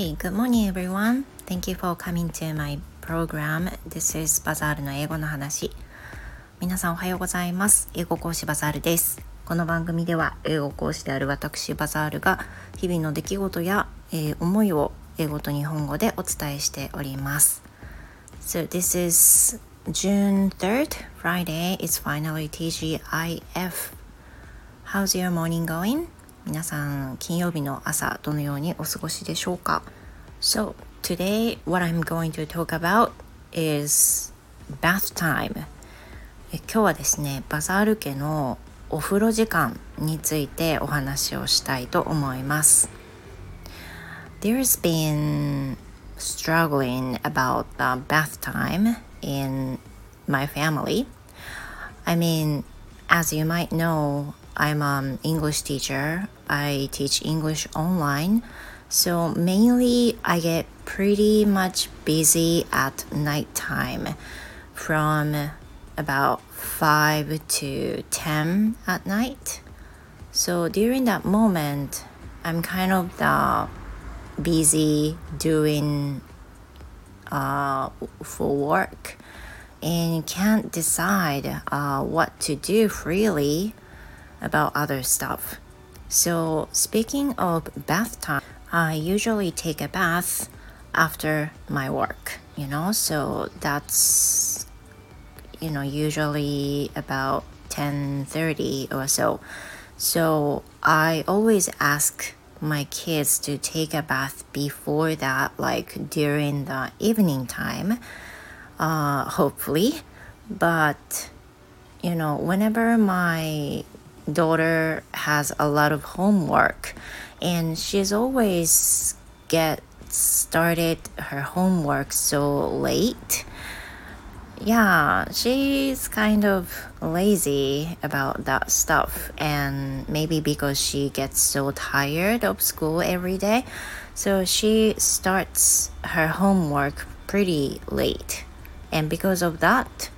Hey, good morning everyone. Thank you for coming to my program. This is バザールの英語の話。皆さんおはようございます。英語講師バザールです。この番組では英語講師である私バザールが日々の出来事や、えー、思いを英語と日本語でお伝えしております。So this is June 3rd, Friday. It's finally TGIF. How's your morning going? 皆さん金曜日の朝どのようにお過ごしでしょうか So today what I'm going to talk about is bath time え今日はですねバザール家のお風呂時間についてお話をしたいと思います There's been struggling about the bath time in my family I mean as you might know I'm an English teacher. I teach English online. So mainly I get pretty much busy at nighttime from about 5 to 10 at night. So during that moment, I'm kind of the busy doing uh, for work and can't decide uh, what to do freely about other stuff. So, speaking of bath time, I usually take a bath after my work, you know, so that's you know usually about 10:30 or so. So, I always ask my kids to take a bath before that like during the evening time uh hopefully but you know whenever my daughter has a lot of homework and she's always get started her homework so late. Yeah she's kind of lazy about that stuff and maybe because she gets so tired of school every day so she starts her homework pretty late. And because of that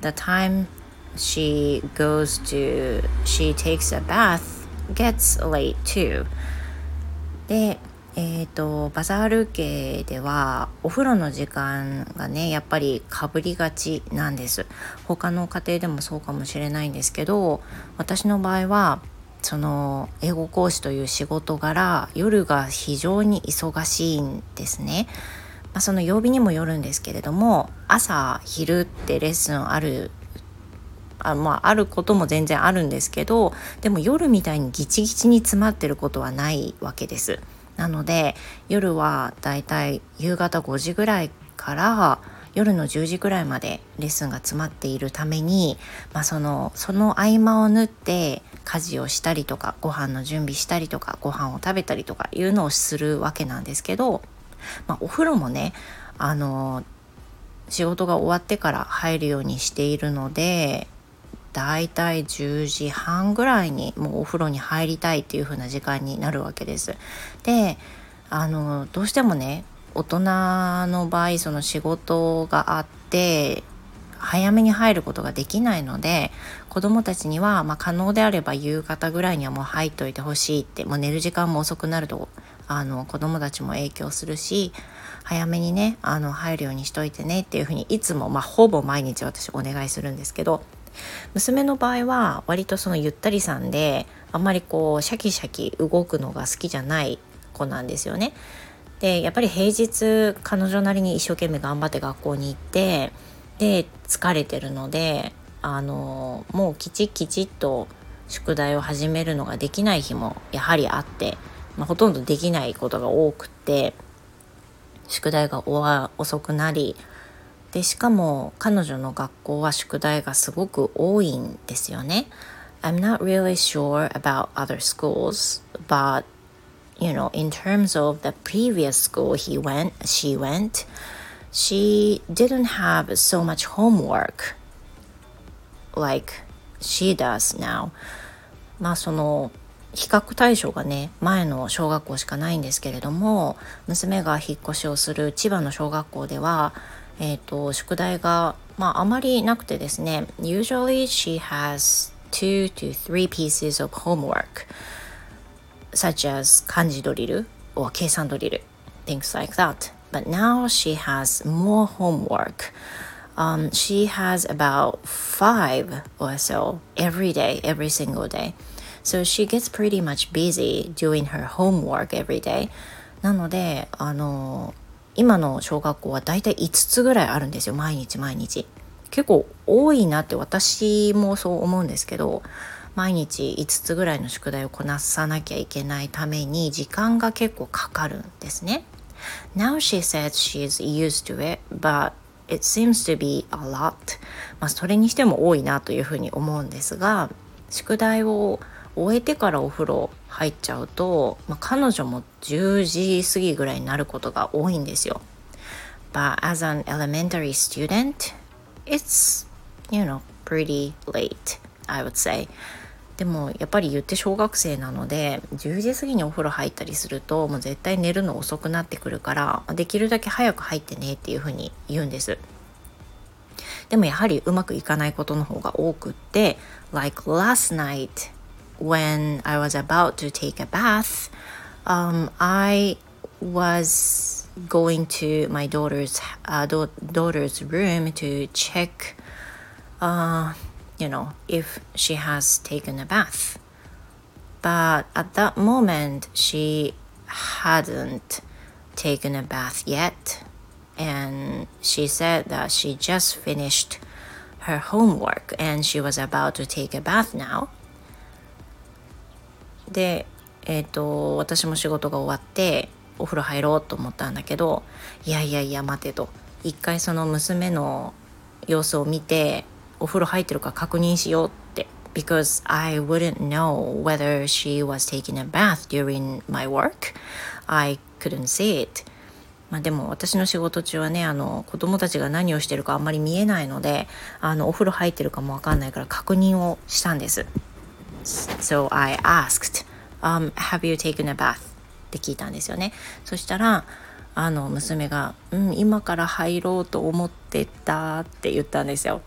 the time she goes to she takes a bath gets late too. でえーと、バザール家ではお風呂の時間がねやっぱりかぶりがちなんです。他の家庭でもそうかもしれないんですけど私の場合はその英語講師という仕事柄夜が非常に忙しいんですね、まあ、その曜日にもよるんですけれども朝昼ってレッスンあるあまあ、あることも全然あるんですけどでも夜みたいにギチギチに詰まってることはないわけです。なので夜はだいたい夕方5時ぐらいから夜の10時ぐらいまでレッスンが詰まっているために、まあ、そのその合間を縫って家事をしたりとかご飯の準備したりとかご飯を食べたりとかいうのをするわけなんですけど、まあ、お風呂もねあの仕事が終わってから入るようにしているのでだいたい10時半ぐらいにもうお風呂に入りたいっていう風な時間になるわけです。であのどうしてもね大人の場合その仕事があって早めに入ることができないので子どもたちには、まあ、可能であれば夕方ぐらいにはもう入っといてほしいってもう寝る時間も遅くなるとあの子どもたちも影響するし早めにねあの入るようにしといてねっていうふうにいつも、まあ、ほぼ毎日私お願いするんですけど娘の場合は割とそのゆったりさんであんまりこうシャキシャキ動くのが好きじゃない子なんですよね。でやっぱり平日彼女なりに一生懸命頑張って学校に行ってで疲れてるのであのもうきちきちっと宿題を始めるのができない日もやはりあって、まあ、ほとんどできないことが多くって宿題が遅くなりでしかも彼女の学校は宿題がすごく多いんですよね。I'm not really sure about other schools, but you know, in terms of the previous school he went, she went, she didn't have so much homework like she does now. まあその比較対象がね前の小学校しかないんですけれども娘が引っ越しをする千葉の小学校ではえっ、ー、と宿題がまああまりなくてですね Usually she has two to three pieces of homework such as 漢字ドリル or 計算ドリル things like that. But now she has more homework. Um, she has about five or so every day, every single day. So she gets pretty much busy doing her homework every day. なので、あの、 今の小学校はだいたい5つぐらいあるんですよ、毎日毎日。結構多いなって私もそう思うんですけど、毎日5つぐらいの宿題をこなさなきゃいけないために時間が結構かかるんですね。Now she says she's used to it, but it seems to be a lot. まあそれにしても多いなというふうに思うんですが、宿題を終えてからお風呂入っちゃうと、まあ、彼女も10時過ぎぐらいになることが多いんですよ。But as an elementary student, it's, you know, pretty late, I would say. でもやっぱり言って小学生なので10時過ぎにお風呂入ったりするともう絶対寝るの遅くなってくるからできるだけ早く入ってねっていうふうに言うんです。でもやはりうまくいかないことの方が多くって Like last night when I was about to take a bath, um, I was going to my daughter's uh, daughter's room to check, uh, you know, if she has taken a bath. But at that moment, she hadn't taken a bath yet, and she said that she just finished her homework and she was about to take a bath now. で、えーと、私も仕事が終わってお風呂入ろうと思ったんだけどいやいやいや待てと。一回その娘の様子を見てお風呂入ってるか確認しようって。Because I wouldn't know whether she was taking a bath during my work. I couldn't see it. まあでも私の仕事中はねあの子供たちが何をしてるかあんまり見えないのであのお風呂入ってるかもわかんないから確認をしたんです。So I asked, um, Have you taken a bath? って聞いたんですよね。そしたら、あの娘が、うん、今から入ろうと思ってたって言ったんですよ。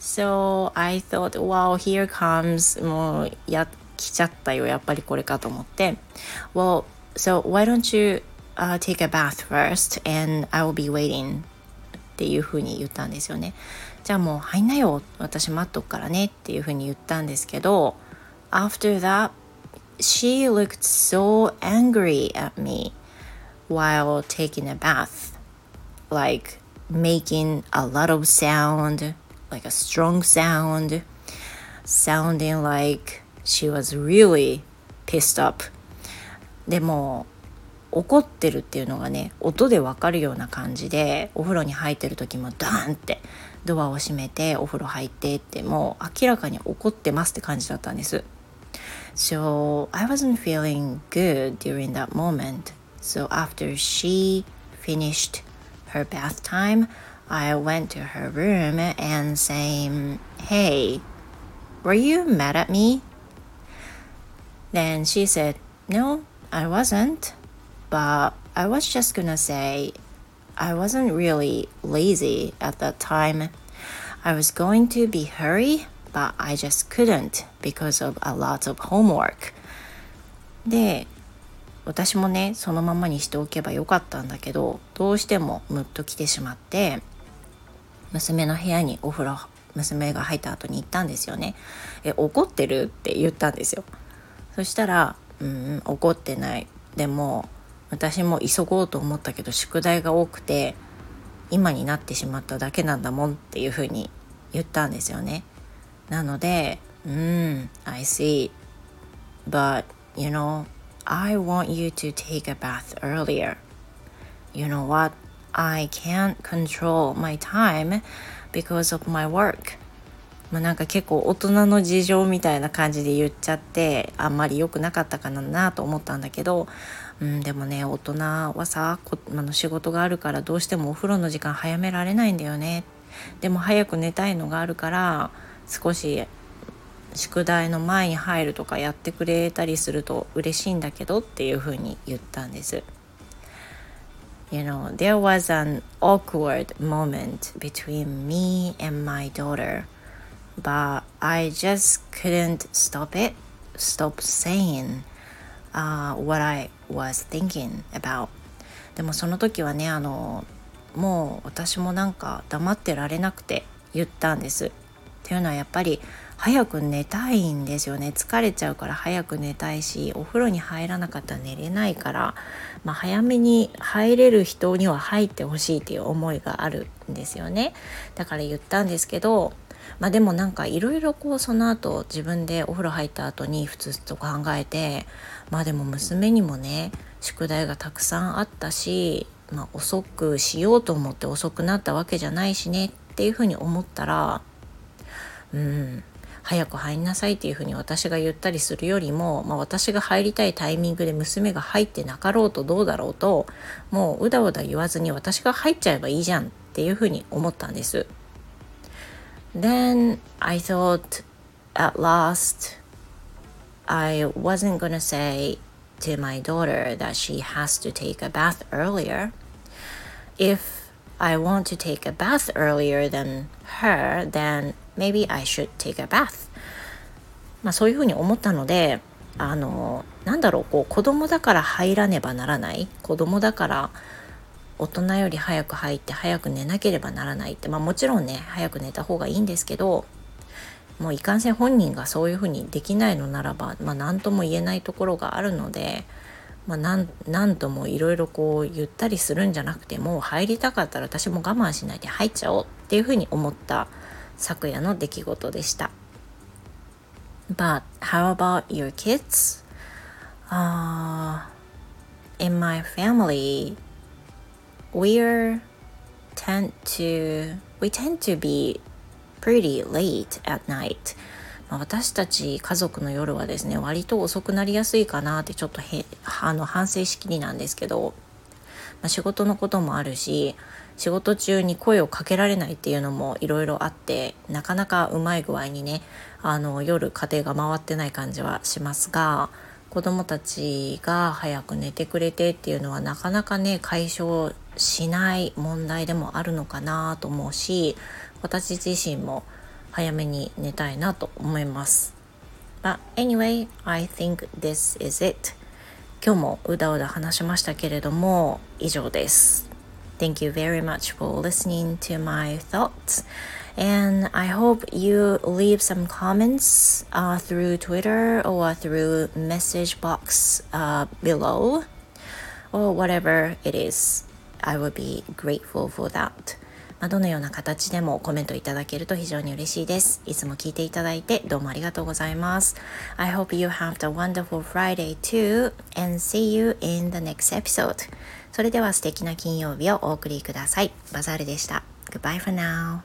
So I thought, wow, here comes もうや来ちゃったよ、やっぱりこれかと思って。Well, so why don't you、uh, take a bath first and I will be waiting っていうふうに言ったんですよね。じゃあもう入んなよ、私待っとくからねっていうふうに言ったんですけど、After that, she looked so angry at me while taking a bath, like making a lot of sound, like a strong sound, sounding like she was really pissed up. でも怒ってるっていうのがね音でわかるような感じでお風呂に入ってる時もダーンってドアを閉めてお風呂入ってってもう明らかに怒ってますって感じだったんです。So I wasn't feeling good during that moment. So after she finished her bath time, I went to her room and saying, Hey, were you mad at me? Then she said, No, I wasn't. But I was just gonna say, I wasn't really lazy at that time. I was going to be hurry but I just couldn't because of a lot of homework. で私もねそのままにしておけばよかったんだけどどうしてもムッと来てしまって娘の部屋にお風呂娘が入った後に行ったんですよね。え怒ってる？って言ったんですよ。そしたらうん怒ってない。でも私も急ごうと思ったけど宿題が多くて今になってしまっただけなんだもんっていうふうに言ったんですよね。なので、うん、I see. But, you know, I want you to take a bath earlier. You know what? I can't control my time because of my work. まあなんか結構大人の事情みたいな感じで言っちゃってあんまり良くなかったかなと思ったんだけど、うん、でもね大人はさこあの仕事があるからどうしてもお風呂の時間早められないんだよねでも早く寝たいのがあるから少し宿題の前に入るとかやってくれたりすると嬉しいんだけどっていうふうに言ったんです。You know, there was an awkward moment between me and my daughter, but I just couldn't stop it, stop saying uh, what I was thinking about. でもその時はねあのもう私もなんか黙ってられなくて言ったんです。っていうのはやっぱり早く寝たいんですよね。疲れちゃうから早く寝たいしお風呂に入らなかったら寝れないから、まあ、早めに入れる人には入ってほしいっていう思いがあるんですよね。だから言ったんですけどまあでもなんかいろいろこうその後自分でお風呂入った後に普通と考えてまあでも娘にもね宿題がたくさんあったし、まあ、遅くしようと思って遅くなったわけじゃないしねっていうふうに思ったらうん早く入んなさいっていうふうに私が言ったりするよりも、まあ、私が入りたいタイミングで娘が入ってなかろうとどうだろうともううだうだ言わずに私が入っちゃえばいいじゃんっていうふうに思ったんです。Then I thought at last I wasn't gonna say to my daughter that she has to take a bath earlier. If I want to take a bath earlier than her, then maybe I should take a bath. まあそういうふうに思ったので、あの、なんだろう、こう子供だから入らねばならない。子供だから大人より早く入って早く寝なければならないって、まあもちろんね、早く寝た方がいいんですけど、もういかんせん本人がそういうふうにできないのならば、まあ何とも言えないところがあるので、まあ、なん何ともいろいろこう言ったりするんじゃなくてもう入りたかったら私も我慢しないで入っちゃおうっていうふうに思った昨夜の出来事でした。But how about your kids? Uh, in my family, we're tend to we tend to be pretty late at night. 私たち家族の夜はですね割と遅くなりやすいかなってちょっとへあの反省しきりなんですけど、まあ、仕事のこともあるし仕事中に声をかけられないっていうのもいろいろあってなかなかうまい具合にねあの夜家庭が回ってない感じはしますが子供たちが早く寝てくれてっていうのはなかなかね解消しない問題でもあるのかなと思うし私自身も早めに寝たいなと思います。But anyway, I think this is it. 今日もうだうだ話しましたけれども以上です。Thank you very much for listening to my thoughts. And I hope you leave some comments uh, through Twitter or through message box uh, below or whatever it is. I would be grateful for that. まあ、どのような形でもコメントいただけると非常に嬉しいです。いつも聞いていただいてどうもありがとうございます。I hope you have a wonderful Friday too and see you in the next episode. それでは素敵な金曜日をお送りください。バザールでした。Goodbye for now.